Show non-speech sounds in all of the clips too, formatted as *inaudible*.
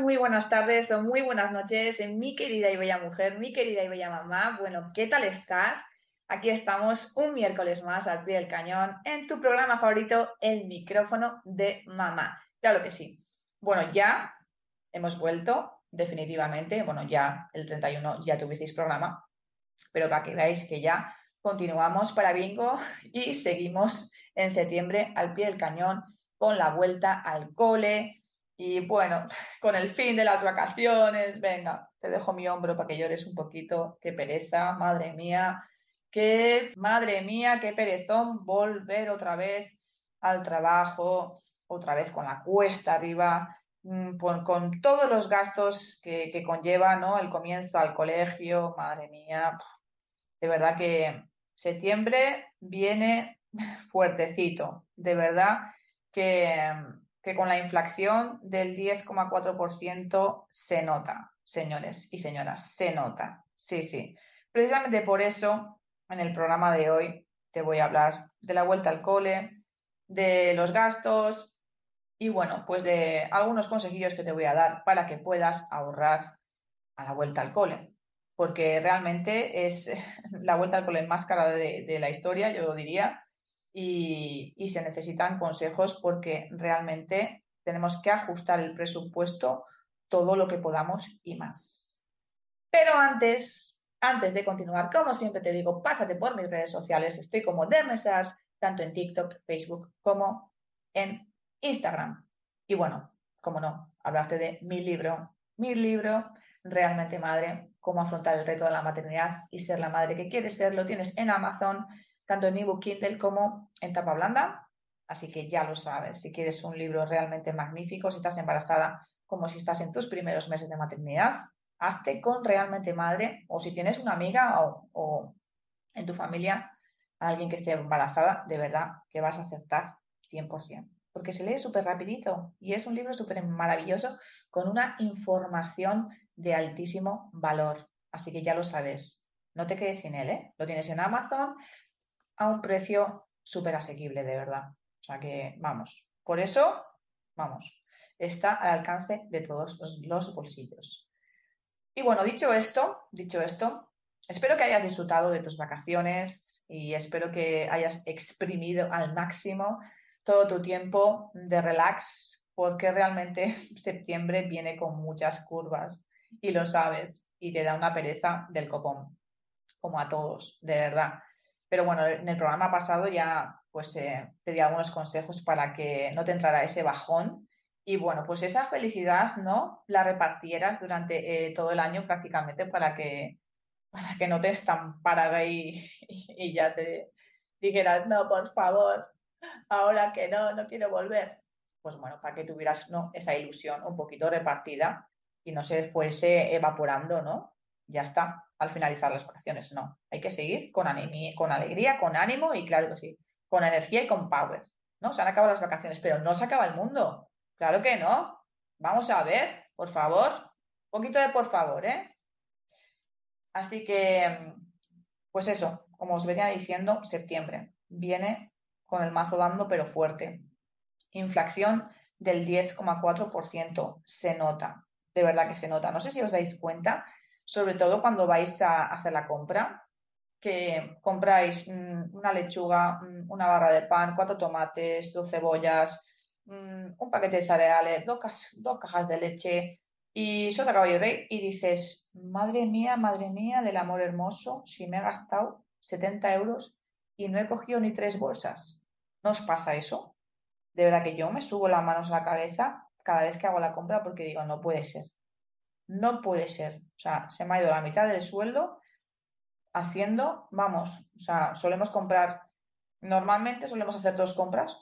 Muy buenas tardes o muy buenas noches, mi querida y bella mujer, mi querida y bella mamá. Bueno, ¿qué tal estás? Aquí estamos un miércoles más al pie del cañón en tu programa favorito, El micrófono de mamá. Claro que sí. Bueno, ya hemos vuelto definitivamente. Bueno, ya el 31 ya tuvisteis programa, pero para que veáis que ya continuamos para bingo y seguimos en septiembre al pie del cañón con la vuelta al cole, y bueno, *laughs* con el fin de las vacaciones, venga, te dejo mi hombro para que llores un poquito. Qué pereza, madre mía. Qué, madre mía, qué perezón volver otra vez al trabajo, otra vez con la cuesta arriba, mm, con, todos los gastos que, que, conlleva ¿no? el comienzo al colegio. Madre mía, de verdad que septiembre viene *laughs* fuertecito. De verdad que que con la inflación del 10,4% se nota, señores y señoras, se nota. Sí, sí. Precisamente por eso, en el programa de hoy, te voy a hablar de la vuelta al cole, de los gastos y, bueno, pues de algunos consejillos que te voy a dar para que puedas ahorrar a la vuelta al cole. Porque realmente es *laughs* la vuelta al cole más cara de, de la historia, yo diría, y, se necesitan consejos porque realmente tenemos que ajustar el presupuesto todo lo que podamos y más. Pero antes, antes de continuar, como siempre te digo, pásate por mis redes sociales. Estoy como Dernesars, tanto en TikTok, Facebook como en Instagram. Y bueno, como no, hablarte de mi libro, mi libro, Realmente Madre, cómo afrontar el reto de la maternidad y ser la madre que quieres ser, lo tienes en Amazon tanto en ebook Kindle como en tapa blanda. Así que ya lo sabes, si quieres un libro realmente magnífico, si estás embarazada como si estás en tus primeros meses de maternidad, hazte con realmente madre o si tienes una amiga o, en tu familia alguien que esté embarazada, de verdad que vas a aceptar 100%. Porque se lee súper rapidito y es un libro súper maravilloso con una información de altísimo valor. Así que ya lo sabes, no te quedes sin él, ¿eh? Lo tienes en Amazon, a un precio súper asequible, de verdad. O sea que, vamos, por eso, vamos, está al alcance de todos los, bolsillos. Y bueno, dicho esto, dicho esto, espero que hayas disfrutado de tus vacaciones y espero que hayas exprimido al máximo todo tu tiempo de relax, porque realmente *laughs* septiembre viene con muchas curvas y lo sabes y te da una pereza del copón, como a todos, de verdad. Pero bueno, en el programa pasado ya pues eh, te algunos consejos para que no te entrara ese bajón y bueno, pues esa felicidad, ¿no? La repartieras durante eh, todo el año prácticamente para que, para que no te estamparas ahí y, ya te dijeras, no, por favor, ahora que no, no quiero volver. Pues bueno, para que tuvieras ¿no? esa ilusión un poquito repartida y no se fuese evaporando, ¿no? Ya está al finalizar las vacaciones. No, hay que seguir con, con alegría, con ánimo y claro que sí, con energía y con power. ¿no? Se han acabado las vacaciones, pero no se acaba el mundo. Claro que no. Vamos a ver, por favor. Un poquito de por favor, ¿eh? Así que, pues eso, como os venía diciendo, septiembre viene con el mazo dando, pero fuerte. Inflación del 10,4%. Se nota, de verdad que se nota. No sé si os dais cuenta sobre todo cuando vais a hacer la compra, que compráis mm, una lechuga, mm, una barra de pan, cuatro tomates, dos cebollas, mm, un paquete de cereales, dos, cajas de leche, Y Sota Caballo Rey y dices, madre mía, madre mía, del amor hermoso, si me he gastado 70 euros y no he cogido ni tres bolsas. ¿No os pasa eso? De verdad que yo me subo las manos a la cabeza cada vez que hago la compra porque digo, no puede ser. No puede ser. O sea, se me ha ido la mitad del sueldo haciendo, vamos, o sea, solemos comprar, normalmente solemos hacer dos compras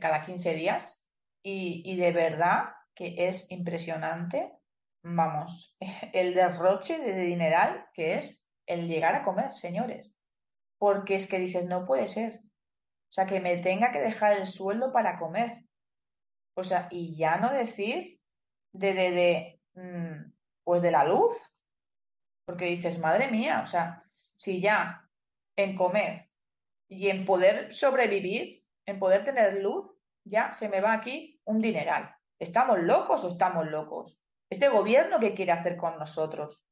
cada 15 días y, y de verdad que es impresionante, vamos, *laughs* el derroche de dineral que es el llegar a comer, señores. Porque es que dices, no puede ser. O sea, que me tenga que dejar el sueldo para comer. O sea, y ya no decir de, de, de pues de la luz. Porque dices, madre mía, o sea, si ya en comer y en poder sobrevivir, en poder tener luz, ya se me va aquí un dineral. ¿Estamos locos o estamos locos? Este gobierno, ¿qué quiere hacer con nosotros?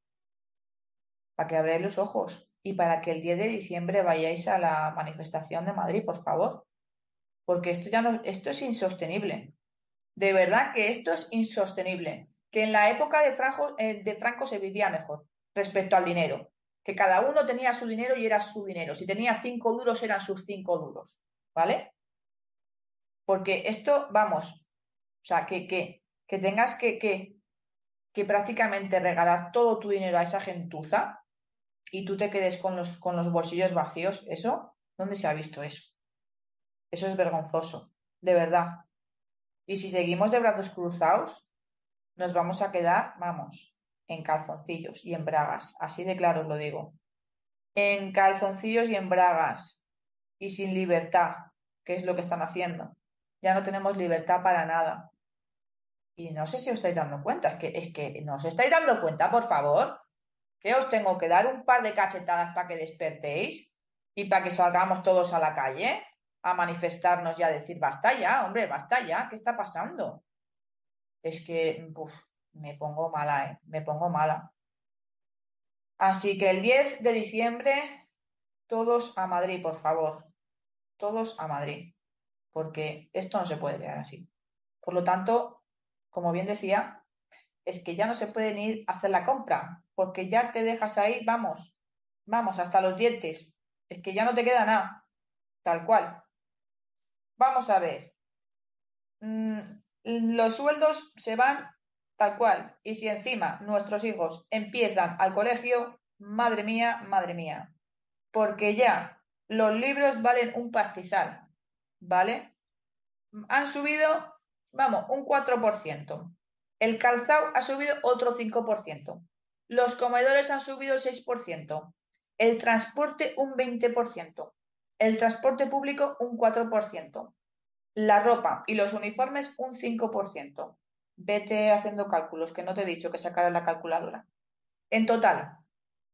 Para que abráis los ojos y para que el 10 de diciembre vayáis a la manifestación de Madrid, por favor. Porque esto ya no, esto es insostenible. De verdad que esto es insostenible. Que en la época de Franco, eh, de Franco se vivía mejor respecto al dinero. Que cada uno tenía su dinero y era su dinero. Si tenía cinco duros, eran sus cinco duros. ¿Vale? Porque esto, vamos, o sea, que, que, tengas que, que, que, prácticamente regalar todo tu dinero a esa gentuza y tú te quedes con los, con los bolsillos vacíos, ¿eso? ¿Dónde se ha visto eso? Eso es vergonzoso, de verdad. Y si seguimos de brazos cruzados, nos vamos a quedar, vamos, en calzoncillos y en bragas. Así de claro os lo digo. En calzoncillos y en bragas. Y sin libertad, que es lo que están haciendo. Ya no tenemos libertad para nada. Y no sé si os estáis dando cuenta, es que, es que no os estáis dando cuenta, por favor, que os tengo que dar un par de cachetadas para que despertéis y para que salgamos todos a la calle a manifestarnos y a decir, basta ya, hombre, basta ya, ¿qué está pasando? Es que me pongo mala, ¿eh? me pongo mala. Así que el 10 de diciembre, todos a Madrid, por favor, todos a Madrid, porque esto no se puede quedar así. Por lo tanto, como bien decía, es que ya no se pueden ir a hacer la compra, porque ya te dejas ahí, vamos, vamos, hasta los dientes. Es que ya no te queda nada, tal cual. Vamos a ver. Mm, los sueldos se van tal cual. Y si encima nuestros hijos empiezan al colegio, madre mía, madre mía. Porque ya los libros valen un pastizal, ¿vale? Han subido vamos, un 4%. El calzado ha subido otro 5%. Los comedores han subido 6%. El transporte un 20%. El transporte público un 4%. La ropa y los uniformes un 5%. Vete haciendo cálculos, que no te he dicho que sacara la calculadora. En total,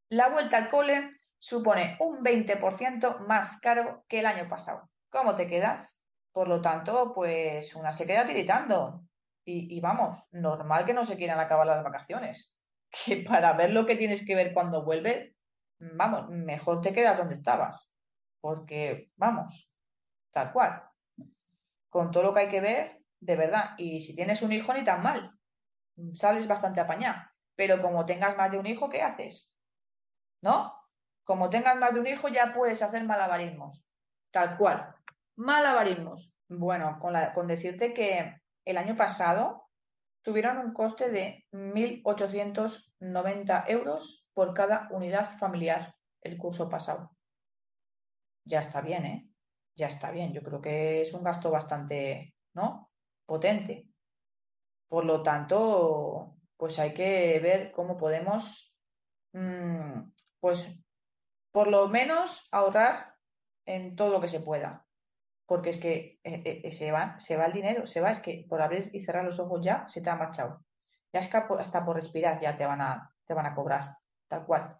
la vuelta al cole supone un 20% más caro que el año pasado. ¿Cómo te quedas? Por lo tanto, pues una se queda tiritando. Y, vamos, normal que no se quieran acabar las vacaciones. *laughs* Que para ver lo que tienes que ver cuando vuelves, vamos, mejor te quedas donde estabas. Porque, vamos, tal cual. Con todo lo que hay que ver, de verdad. Y si tienes un hijo, ni tan mal. Sales bastante apañado. Pero como tengas más de un hijo, ¿qué haces? ¿No? Como tengas más de un hijo, ya puedes hacer malabarismos. Tal cual. Malabarismos. Bueno, con, con decirte que el año pasado tuvieron un coste de 1.890 euros por cada unidad familiar el curso pasado. Ya está bien, ¿eh? Ya está bien. Yo creo que es un gasto bastante, ¿no? Potente. Por lo tanto, pues hay que ver cómo podemos, mm, pues, por lo menos ahorrar en todo lo que se pueda porque es que eh, eh, se, va, se va el dinero, se va, es que por abrir y cerrar los ojos ya se te ha marchado. Ya es que hasta por respirar ya te van a, te van a cobrar, tal cual.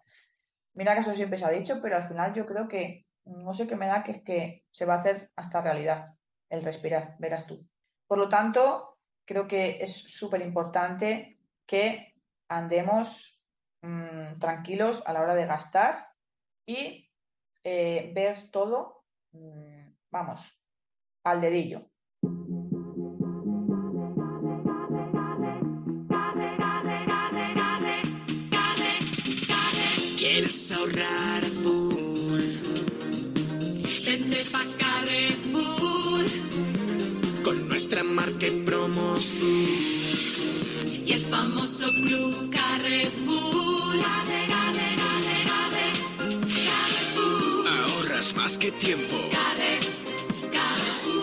Mira que eso siempre se ha dicho, pero al final yo creo que, no sé qué me da, que es que se va a hacer hasta realidad el respirar, verás tú. Por lo tanto, creo que es súper importante que andemos mm, tranquilos a la hora de gastar y eh, ver todo, mm, vamos, al dedillo. ¿Quieres ahorrar? Nuestra marca y promos y el famoso Club Carrefour. Ahorras más que tiempo.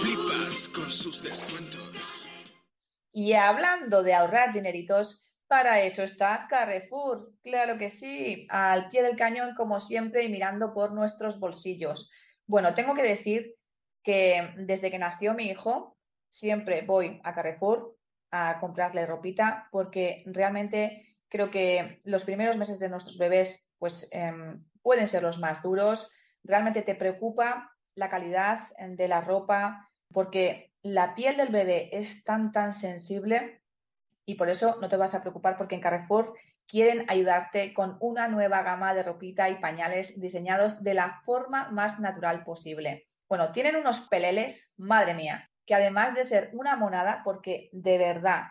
Flipas con sus descuentos. Y hablando de ahorrar dineritos, para eso está Carrefour, claro que sí, al pie del cañón como siempre y mirando por nuestros bolsillos. Bueno, tengo que decir que desde que nació mi hijo, siempre voy a Carrefour a comprarle ropita porque realmente creo que los primeros meses de nuestros bebés pues em, pueden ser los más duros. Realmente te preocupa la calidad de la ropa porque la piel del bebé es tan, tan sensible y por eso no te vas a preocupar porque en Carrefour quieren ayudarte con una nueva gama de ropita y pañales diseñados de la forma más natural posible. Bueno, tienen unos peleles, madre mía, que además de ser una monada, porque de verdad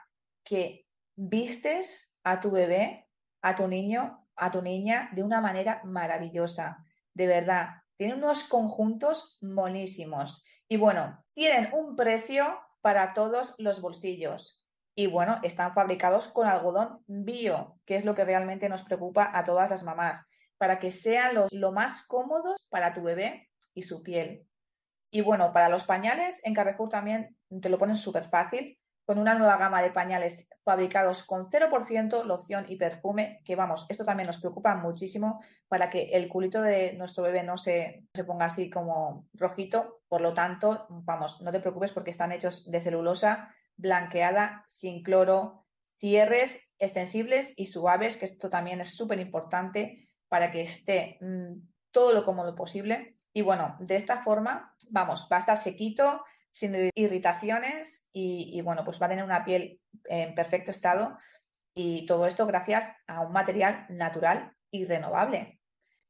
que vistes a tu bebé, a tu niño, a tu niña de una manera maravillosa. De verdad, tienen unos conjuntos monísimos. Y bueno, tienen un precio para todos los bolsillos. Y bueno, están fabricados con algodón bio, que es lo que realmente nos preocupa a todas las mamás, para que sean los, lo más cómodos para tu bebé y su piel. Y bueno, para los pañales, en Carrefour también te lo ponen súper fácil, con una nueva gama de pañales fabricados con 0% loción y perfume, que vamos, esto también nos preocupa muchísimo para que el culito de nuestro bebé no se, se ponga así como rojito. Por lo tanto, vamos, no te preocupes porque están hechos de celulosa blanqueada, sin cloro, cierres extensibles y suaves, que esto también es súper importante para que esté mm, todo lo cómodo posible. Y bueno, de esta forma, vamos, va a estar sequito, sin irritaciones y, bueno, pues va a tener una piel en perfecto estado y todo esto gracias a un material natural y renovable.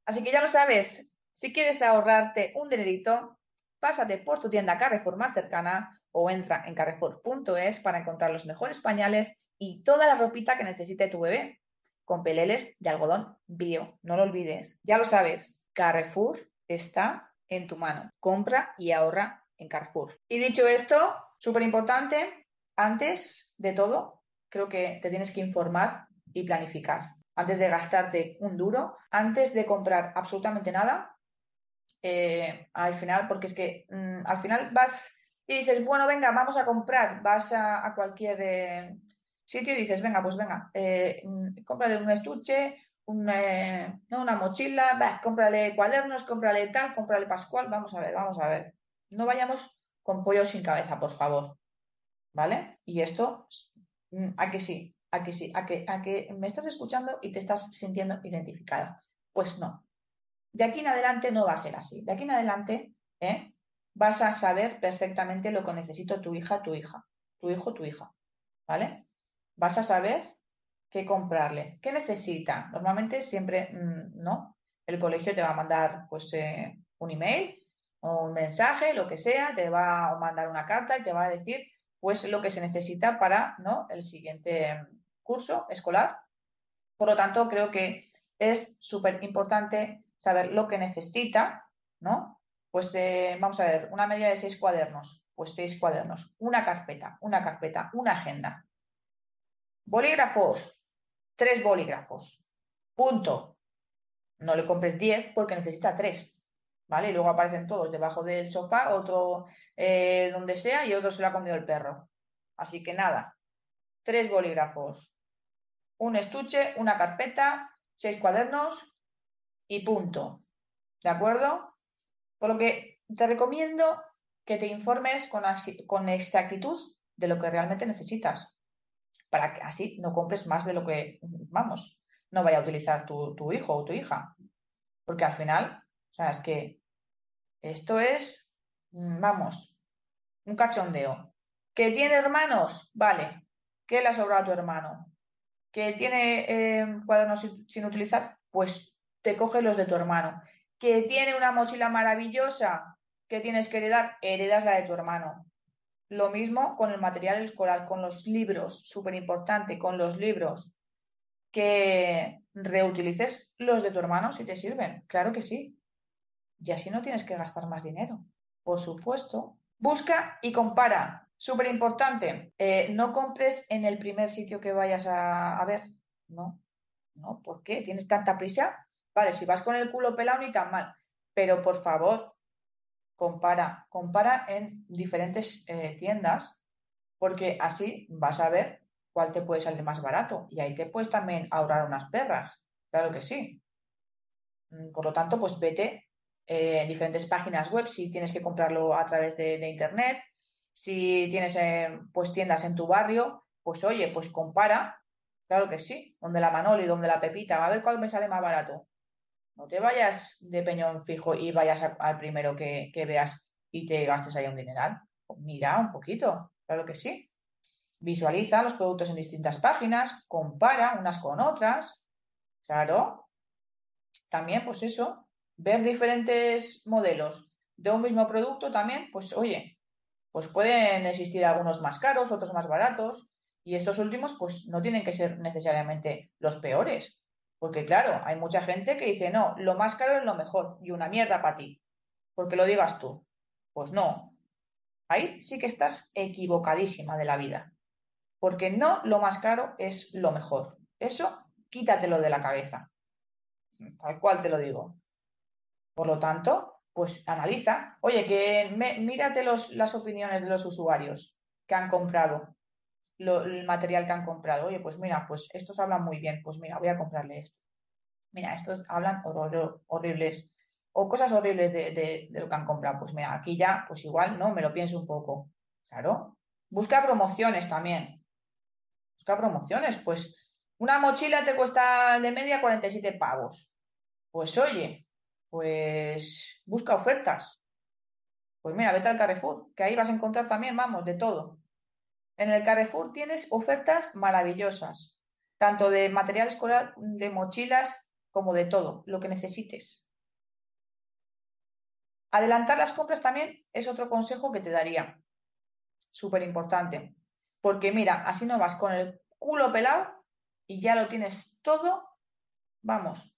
Así que ya lo sabes, si quieres ahorrarte un dinerito, pásate por tu tienda Carrefour más cercana o entra en carrefour.es para encontrar los mejores pañales y toda la ropita que necesite tu bebé, con peleles de algodón bio. No lo olvides. Ya lo sabes, Carrefour está en tu mano. Compra y ahorra en Carrefour. Y dicho esto, súper importante, antes de todo, creo que te tienes que informar y planificar. Antes de gastarte un duro, antes de comprar absolutamente nada, eh, al final, porque es que mm, al final vas y dices, bueno, venga, vamos a comprar, vas a, cualquier eh, sitio y dices, venga, pues venga, eh, mm, un estuche, eh, una mochila, va, cómprale cuadernos, cómprale tal, cómprale pascual, vamos a ver, vamos a ver. No vayamos con pollo sin cabeza, por favor. ¿Vale? Y esto, mm, a que sí, a que sí, a que, a que me estás escuchando y te estás sintiendo identificada. Pues no. De aquí en adelante no va a ser así. De aquí en adelante, ¿eh? vas a saber perfectamente lo que necesita tu hija, tu hija, tu hijo, tu hija, ¿vale? Vas a saber qué comprarle, qué necesita. Normalmente siempre, mm, ¿no? El colegio te va a mandar, pues, eh, un email un mensaje, lo que sea, te va a mandar una carta y te va a decir, pues, lo que se necesita para, ¿no? El siguiente curso escolar. Por lo tanto, creo que es súper importante saber lo que necesita, ¿no? Pues eh, vamos a ver, una media de seis cuadernos, pues seis cuadernos, una carpeta, una carpeta, una agenda. Bolígrafos, tres bolígrafos. Punto. No le compres diez porque necesita tres. ¿Vale? Y luego aparecen todos debajo del sofá, otro eh, donde sea y otro se lo ha comido el perro. Así que nada, tres bolígrafos, un estuche, una carpeta, seis cuadernos y punto. ¿De acuerdo? Por lo que te recomiendo que te informes con, exactitud de lo que realmente necesitas, para que así no compres más de lo que, vamos, no vaya a utilizar tu, hijo o tu hija. Porque al final, o sea, es que esto es, mm, vamos, un cachondeo. ¿Que tiene hermanos? Vale. ¿Qué le ha sobrado a tu hermano? ¿Que tiene eh, cuadernos sin, utilizar? Pues te coge los de tu hermano que tiene una mochila maravillosa que tienes que heredar, heredas la de tu hermano. Lo mismo con el material escolar, con los libros, súper importante, con los libros. que reutilices los de tu hermano si te sirven. Claro que sí. Y así no tienes que gastar más dinero. Por supuesto. Busca y compara. Súper importante. Eh, no compres en el primer sitio que vayas a, a ver. No. No. ¿Por qué? ¿Tienes tanta prisa? Vale, si vas con el culo pelado ni tan mal. Pero por favor, compara. Compara en diferentes eh, tiendas porque así vas a ver cuál te puede salir más barato y ahí te puedes también ahorrar unas perras, claro que sí. Mm, por lo tanto, pues vete eh, en diferentes páginas web si tienes que comprarlo a través de, internet, si tienes eh, pues tiendas en tu barrio, pues oye, pues compara, claro que sí, donde la Manoli, donde la Pepita, a ver cuál me sale más barato. No te vayas de peñón fijo y vayas al primero que, que veas y te gastes ahí un dineral. Mira un poquito, claro que sí. Visualiza los productos en distintas páginas, compara unas con otras. Claro. También, pues eso, ver diferentes modelos de un mismo producto también, pues oye, pues pueden existir algunos más caros, otros más baratos, y estos últimos, pues no tienen que ser necesariamente los peores. Porque claro, hay mucha gente que dice, no, lo más caro es lo mejor y una mierda para ti. Porque lo digas tú. Pues no. Ahí sí que estás equivocadísima de la vida porque no lo más caro es lo mejor. Eso quítatelo de la cabeza. Tal cual te lo digo. Por lo tanto, pues analiza. Oye, que mírate las opiniones de los usuarios que han comprado el material que han comprado. Oye, pues mira, pues estos hablan muy bien. Pues mira, voy a comprarle esto. Mira, estos hablan horribles o cosas horribles de, de, lo que han comprado. Pues mira, aquí ya, pues igual, ¿no? Me lo pienso un poco. Claro. Busca promociones también busca promociones. Pues una mochila te cuesta de media 47 pavos. Pues oye, pues busca ofertas. Pues mira, vete al Carrefour, que ahí vas a encontrar también, vamos, de todo. En el Carrefour tienes ofertas maravillosas, tanto de material escolar, de mochilas, como de todo, lo que necesites. Adelantar las compras también es otro consejo que te daría. Súper importante. Porque mira, así no vas con el culo pelado y ya lo tienes todo, vamos,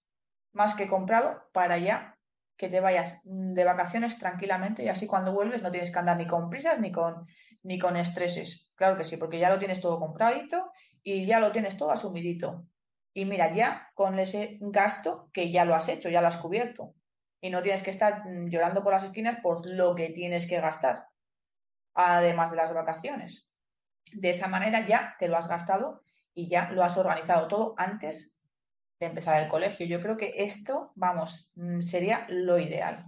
más que comprado para ya que te vayas de vacaciones tranquilamente y así cuando vuelves no tienes que andar ni con prisas ni con, ni con estreses. Claro que sí, porque ya lo tienes todo compradito y ya lo tienes todo asumidito. Y mira, ya con ese gasto que ya lo has hecho, ya lo has cubierto. Y no tienes que estar mm, llorando por las esquinas por lo que tienes que gastar, además de las vacaciones. De esa manera ya te lo has gastado y ya lo has organizado todo antes de empezar el colegio. Yo creo que esto, vamos, mm, sería lo ideal.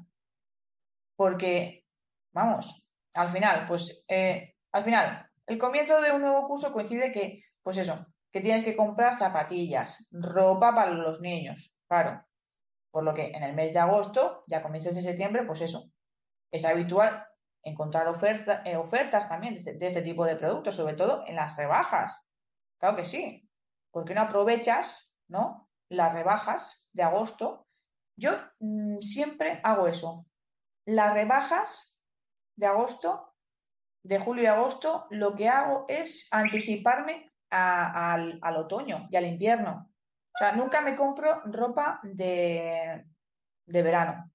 Porque, vamos, al final, pues, eh, al final, el comienzo de un nuevo curso coincide que, pues eso, que tienes que comprar zapatillas, ropa para los niños, claro. Por lo que en el mes de agosto, ya comienzas de septiembre, pues eso, es habitual encontrar eh, ofertas también de este, de este, tipo de productos, sobre todo en las rebajas. Claro que sí. porque no aprovechas, ¿no? Las rebajas de agosto. Yo mm, siempre hago eso. Las rebajas de agosto, de julio y agosto, lo que hago es anticiparme al, otoño y al invierno. O sea, nunca me compro ropa de, de verano.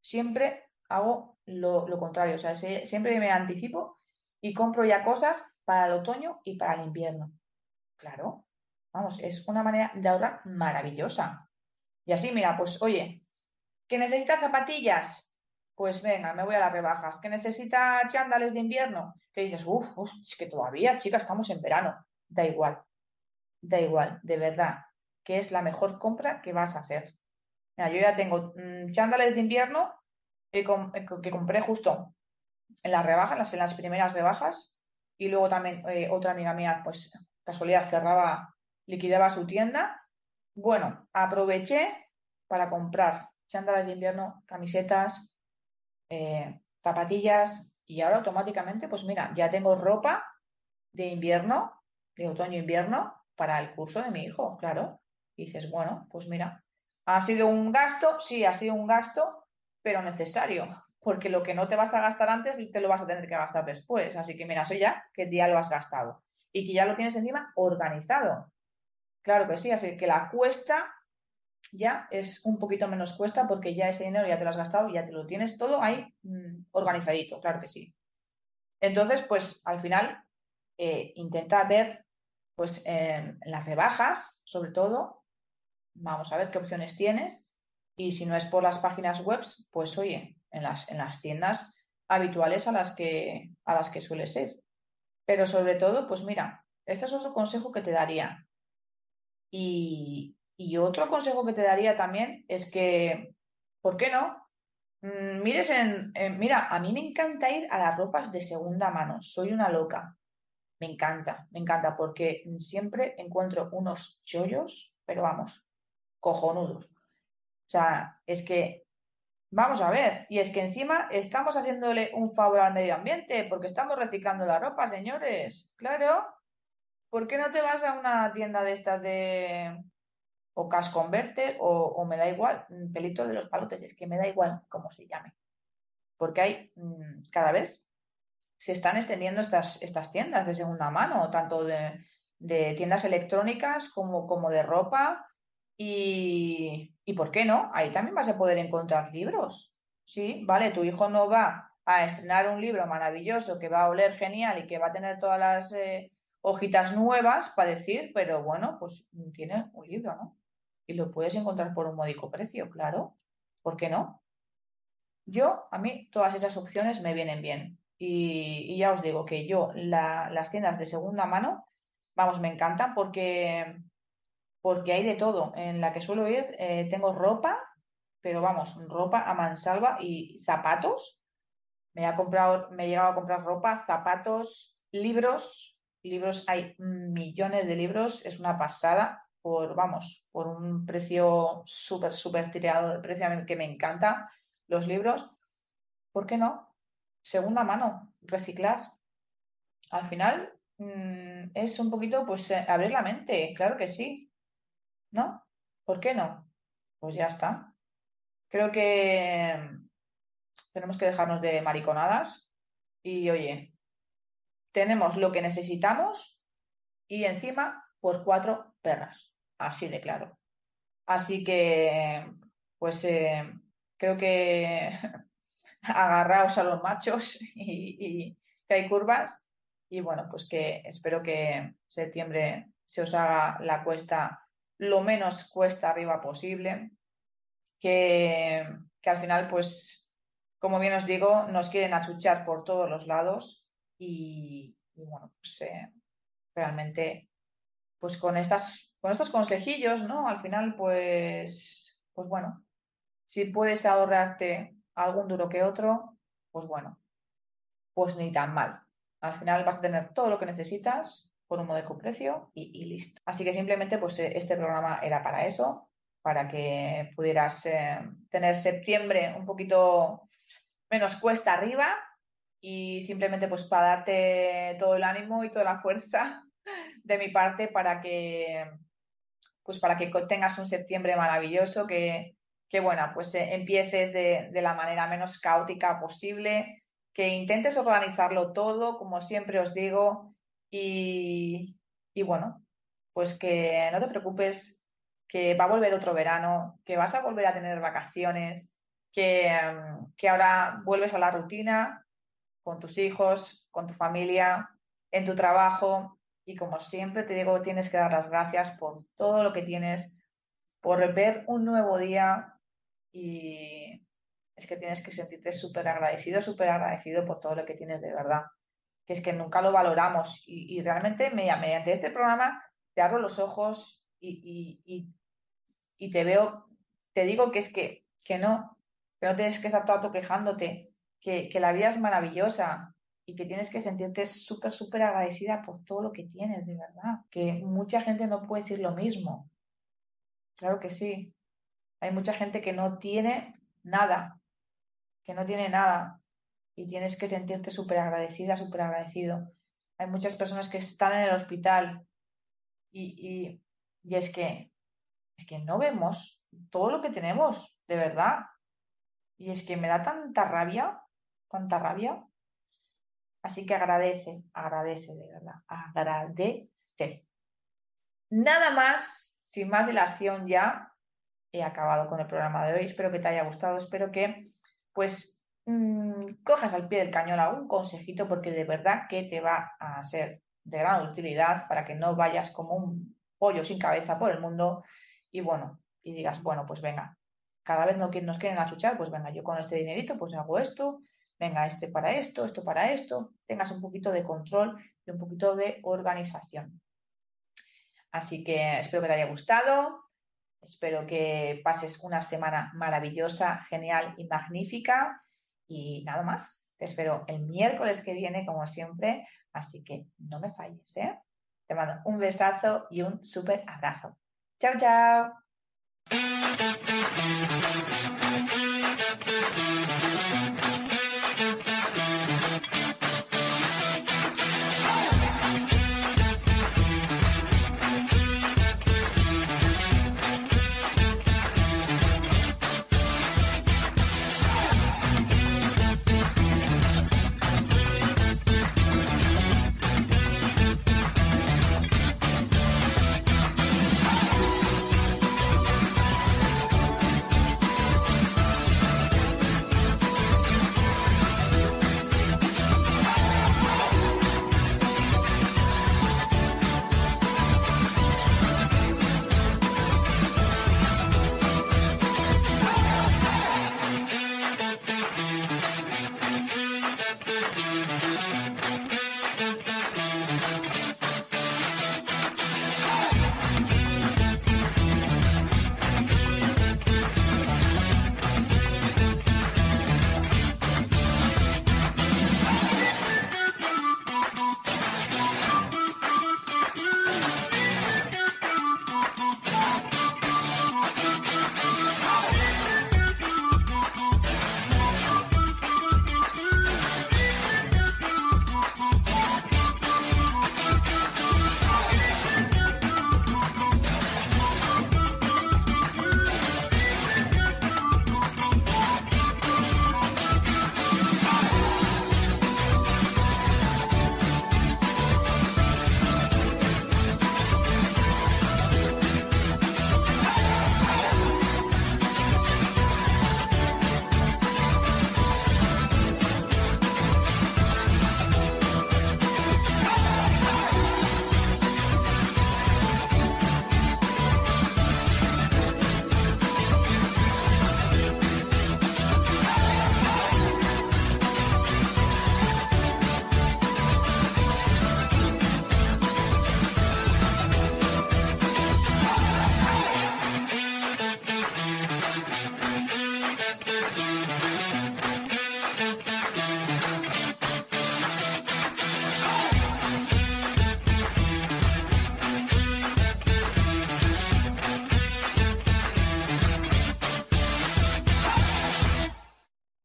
Siempre hago lo, contrario. O sea, siempre me anticipo y compro ya cosas para el otoño y para el invierno. Claro, vamos, es una manera de ahorrar maravillosa. Y así, mira, pues oye, ¿que necesita zapatillas? Pues venga, me voy a las rebajas. ¿Que necesita chándales de invierno? Que dices, uff, es que todavía, chica, estamos en verano. Da igual, da igual, de verdad, que es la mejor compra que vas a hacer. Mira, yo ya tengo mm, chándales de invierno eh, que, compré justo en las rebajas, en las primeras rebajas, y luego también eh, otra amiga mía, pues casualidad, cerraba, liquidaba su tienda. Bueno, aproveché para comprar chándales de invierno, camisetas, eh, zapatillas, y ahora automáticamente, pues mira, ya tengo ropa de invierno, de otoño-invierno, para el curso de mi hijo, claro. Y dices, bueno, pues mira, ¿ha sido un gasto? Sí, ha sido un gasto, pero necesario, porque lo que no te vas a gastar antes te lo vas a tener que gastar después. Así que mira, eso ya que ya lo has gastado y que ya lo tienes encima organizado. Claro que sí, así que la cuesta ya es un poquito menos cuesta porque ya ese dinero ya te lo has gastado y ya te lo tienes todo ahí mm, organizadito, claro que sí. Entonces, pues al final eh, intenta ver pues las rebajas, sobre todo, vamos a ver qué opciones tienes y si no es por las páginas web, pues oye, en las, en las tiendas habituales a las que, a las que suele ser. Pero sobre todo, pues mira, este es otro consejo que te daría. Y, otro consejo que te daría también es que, ¿por qué no? Mm, mires en, mira, a mí me encanta ir a las ropas de segunda mano, soy una loca. Me encanta, me encanta porque siempre encuentro unos chollos, pero vamos, cojonudos. O sea, es que, vamos a ver, y es que encima estamos haciéndole un favor al medio ambiente porque estamos reciclando la ropa, señores. Claro, ¿por qué no te vas a una tienda de estas de o Cash Converter o, me da igual, pelito de los palotes, es que me da igual cómo se llame. Porque hay mm, cada vez se están extendiendo estas, estas tiendas de segunda mano, tanto de, tiendas electrónicas como, como de ropa. Y, y, ¿por qué no? Ahí también vas a poder encontrar libros. Sí, vale, tu hijo no va a estrenar un libro maravilloso que va a oler genial y que va a tener todas las eh, hojitas nuevas para decir, pero bueno, pues tiene un libro, ¿no? Y lo puedes encontrar por un módico precio, claro. ¿Por qué no? Yo, a mí, todas esas opciones me vienen bien. Y, ya os digo que yo las tiendas de segunda mano, vamos, me encantan porque, porque hay de todo. En la que suelo ir eh, tengo ropa, pero vamos, ropa a mansalva y zapatos. Me he, comprado, me he llegado a comprar ropa, zapatos, libros. Libros, hay millones de libros, es una pasada por, vamos, por un precio súper, súper tirado de precio que me encanta los libros. ¿Por qué no? segunda mano, reciclar. Al final mm, es un poquito, pues, eh, abrir la mente, claro que sí. ¿No? ¿Por qué no? Pues ya está. Creo que tenemos que dejarnos de mariconadas y, oye, tenemos lo que necesitamos y encima por cuatro perras, así de claro. Así que, pues eh, creo que *laughs* agarraos a los machos *laughs* y, que hay curvas. Y bueno, pues que espero que septiembre se os haga la cuesta lo menos cuesta arriba posible. Que, al final, pues, como bien os digo, nos quieren achuchar por todos los lados. Y, bueno, pues eh, realmente, pues con estas, con estos consejillos, ¿no? Al final, pues, pues bueno, si puedes ahorrarte algún duro que otro, pues bueno, pues ni tan mal. Al final vas a tener todo lo que necesitas por un módico precio y, listo. Así que simplemente pues eh, este programa era para eso, para que pudieras eh, tener septiembre un poquito menos cuesta arriba y simplemente pues para darte todo el ánimo y toda la fuerza *laughs* de mi parte para que pues para que tengas un septiembre maravilloso, que, que bueno, pues eh, empieces de, la manera menos caótica posible, que intentes organizarlo todo, como siempre os digo, y, bueno, pues que no te preocupes, que va a volver otro verano, que vas a volver a tener vacaciones, que, que ahora vuelves a la rutina con tus hijos, con tu familia, en tu trabajo, y como siempre te digo, tienes que dar las gracias por todo lo que tienes, por ver un nuevo día, y es que tienes que sentirte súper agradecido, súper agradecido por todo lo que tienes de verdad, que es que nunca lo valoramos. Y, realmente mediante este programa te abro los ojos y, te veo, te digo que es que, que no, que no tienes que estar todo quejándote, que, que la vida es maravillosa, y que tienes que sentirte súper, súper agradecida por todo lo que tienes, de verdad. Que mucha gente no puede decir lo mismo. Claro que sí. Hay mucha gente que no tiene nada, que no tiene nada y tienes que sentirte súper agradecida, súper agradecido. Hay muchas personas que están en el hospital y, es que es que no vemos todo lo que tenemos, de verdad. Y es que me da tanta rabia, tanta rabia. Así que agradece, agradece de verdad, agradece. nada más, sin más dilación ya, he acabado con el programa de hoy. Espero que te haya gustado, espero que pues mmm, cojas al pie del cañón algún consejito porque de verdad que te va a ser de gran utilidad para que no vayas como un pollo sin cabeza por el mundo y bueno, y digas, bueno, pues venga, cada vez no nos quieren achuchar, pues venga, yo con este dinerito pues hago esto, venga, este para esto, esto para esto, tengas un poquito de control y un poquito de organización. Así que espero que te haya gustado, espero que pases una semana maravillosa, genial y magnífica y nada más. Te espero el miércoles que viene, como siempre, así que no me falles, ¿eh? Te mando un besazo y un súper abrazo. Chao, chao.